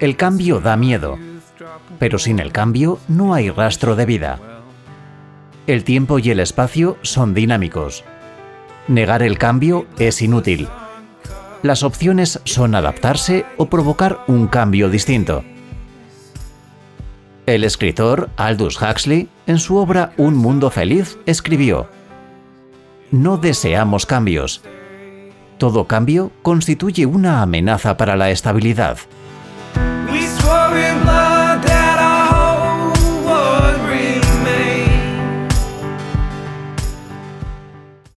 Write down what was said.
El cambio da miedo, pero sin el cambio no hay rastro de vida. El tiempo y el espacio son dinámicos. Negar el cambio es inútil. Las opciones son adaptarse o provocar un cambio distinto. El escritor Aldous Huxley, en su obra Un Mundo Feliz, escribió, No deseamos cambios. Todo cambio constituye una amenaza para la estabilidad. worry about